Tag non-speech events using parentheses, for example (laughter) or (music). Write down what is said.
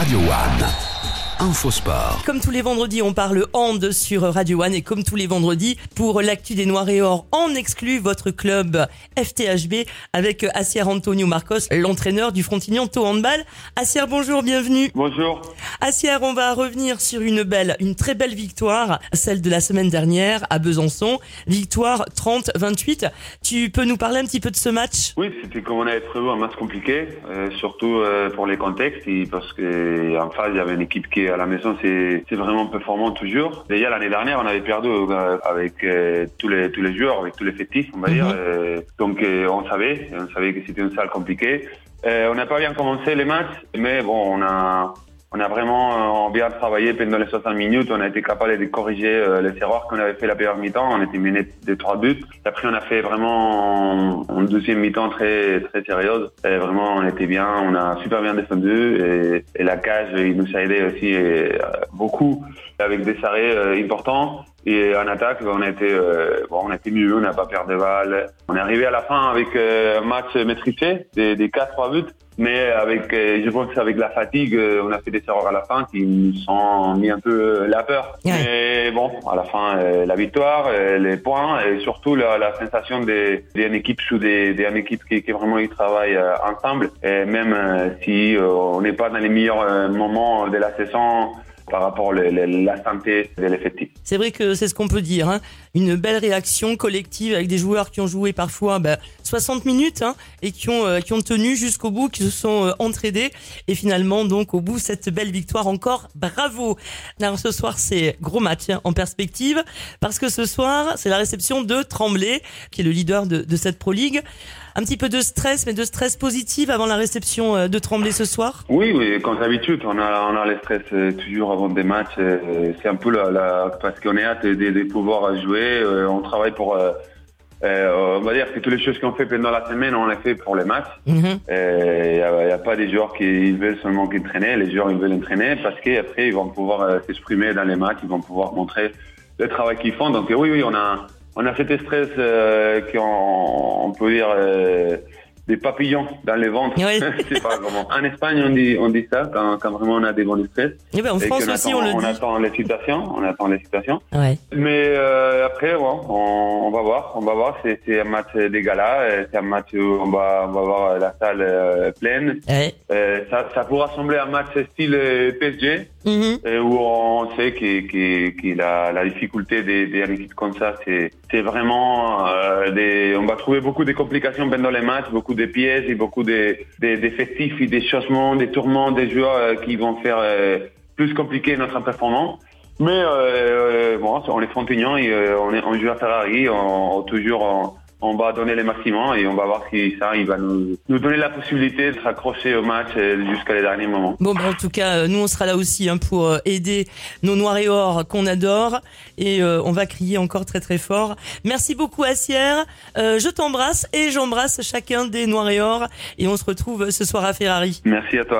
Radio One. Infosport. Comme tous les vendredis, on parle hand sur Radio One et comme tous les vendredis, pour l'actu des Noirs et Or, en exclut votre club FTHB avec Assier Antonio Marcos, l'entraîneur du Frontignan Tau Handball. Assier, bonjour, bienvenue. Bonjour. Assier, on va revenir sur une belle, une très belle victoire, celle de la semaine dernière à Besançon. Victoire 30-28. Tu peux nous parler un petit peu de ce match? Oui, c'était comme on avait prévu un match compliqué, euh, surtout euh, pour les contextes, et parce que en face il y avait une équipe qui à la maison c'est vraiment performant toujours. Déjà l'année dernière on avait perdu euh, avec euh, tous les tous les joueurs, avec tous les fétiches on va dire. Mhm. Euh, donc on savait, on savait que c'était une salle compliquée. Euh, on n'a pas bien commencé les matchs, mais bon on a on a vraiment euh, bien travaillé pendant les 60 minutes. On a été capable de corriger euh, les erreurs qu'on avait fait la première mi-temps. On était mené de trois buts. Après, on a fait vraiment en deuxième mi-temps très très sérieuse. Et vraiment, on était bien. On a super bien défendu. Et, et la cage, il nous a aidé aussi euh, beaucoup avec des arrêts euh, importants. Et en attaque, on a été, euh, bon, on a été mieux, on n'a pas perdu de balles. On est arrivé à la fin avec euh, un match maîtrisé, des, des 4-3 buts. Mais avec, euh, je pense qu'avec la fatigue, euh, on a fait des erreurs à la fin qui nous ont mis un peu euh, la peur. Mais bon, à la fin, euh, la victoire, euh, les points et surtout la, la sensation d'une équipe sous des, d'une équipe qui, qui vraiment ils travaillent euh, ensemble. Et même si euh, on n'est pas dans les meilleurs moments de la saison par rapport à la santé de l'effectif. C'est vrai que c'est ce qu'on peut dire. hein. Une belle réaction collective avec des joueurs qui ont joué parfois bah, 60 minutes hein, et qui ont, euh, qui ont tenu jusqu'au bout, qui se sont euh, entraînés. Et finalement, donc, au bout, cette belle victoire encore. Bravo Alors ce soir, c'est gros match hein, en perspective parce que ce soir, c'est la réception de Tremblay, qui est le leader de, de cette Pro League. Un petit peu de stress, mais de stress positif avant la réception euh, de Tremblay ce soir Oui, oui, comme d'habitude, on a, on a le stress euh, toujours avant des matchs. euh, C'est un peu la, la- parce qu'on est hâte de, de pouvoir jouer. euh, On travaille pour, euh, on va dire que toutes les choses qu'on fait pendant la semaine, on les fait pour les matchs. Mhm. Il n'y a, pas des joueurs qui ils veulent seulement qu'entraîner. Les joueurs, ils veulent entraîner parce qu'après, ils vont pouvoir s'exprimer dans les matchs, ils vont pouvoir montrer le travail qu'ils font. Donc oui, oui, on a, on a cet stress euh, qu'on on peut dire euh, des papillons dans les (laughs) pas comment. En Espagne, on dit, on dit ça quand, quand vraiment on a des bons stress. Et ben, en Et France qu'on aussi, attend- on le on dit. attend l'excitation. On attend l'excitation. Ouais. Mais euh, après, bon, on, on va voir, on va voir. C'est un match des galas, euh, c'est un match où on va, on va voir la salle euh, pleine. Ouais. Euh, ça, ça pourra sembler un match style euh, PSG, Mhm. euh, où on sait que, que, que la, la difficulté des, des équipes comme ça, c'est c'est vraiment euh, des, on va trouver beaucoup de complications pendant les matchs, beaucoup de pièges et beaucoup de, de, d'effectifs et des changements, des tourments, des joueurs euh, qui vont faire euh, plus compliquer notre performance. Mais euh, bon, on est Frontignan et on, est, on joue à Ferrari, on, on toujours on, on va donner les maximums et on va voir si ça, il va nous, nous donner la possibilité de se raccrocher au match euh, jusqu'à les derniers moments. Bon, bah, en tout cas, euh, nous, on sera là aussi hein, pour euh, aider nos noirs et or qu'on adore. Et euh, on va crier encore très très fort. Merci beaucoup, Assière. Euh, je t'embrasse et j'embrasse chacun des noirs et or. Et on se retrouve ce soir à Ferrari. Merci à toi.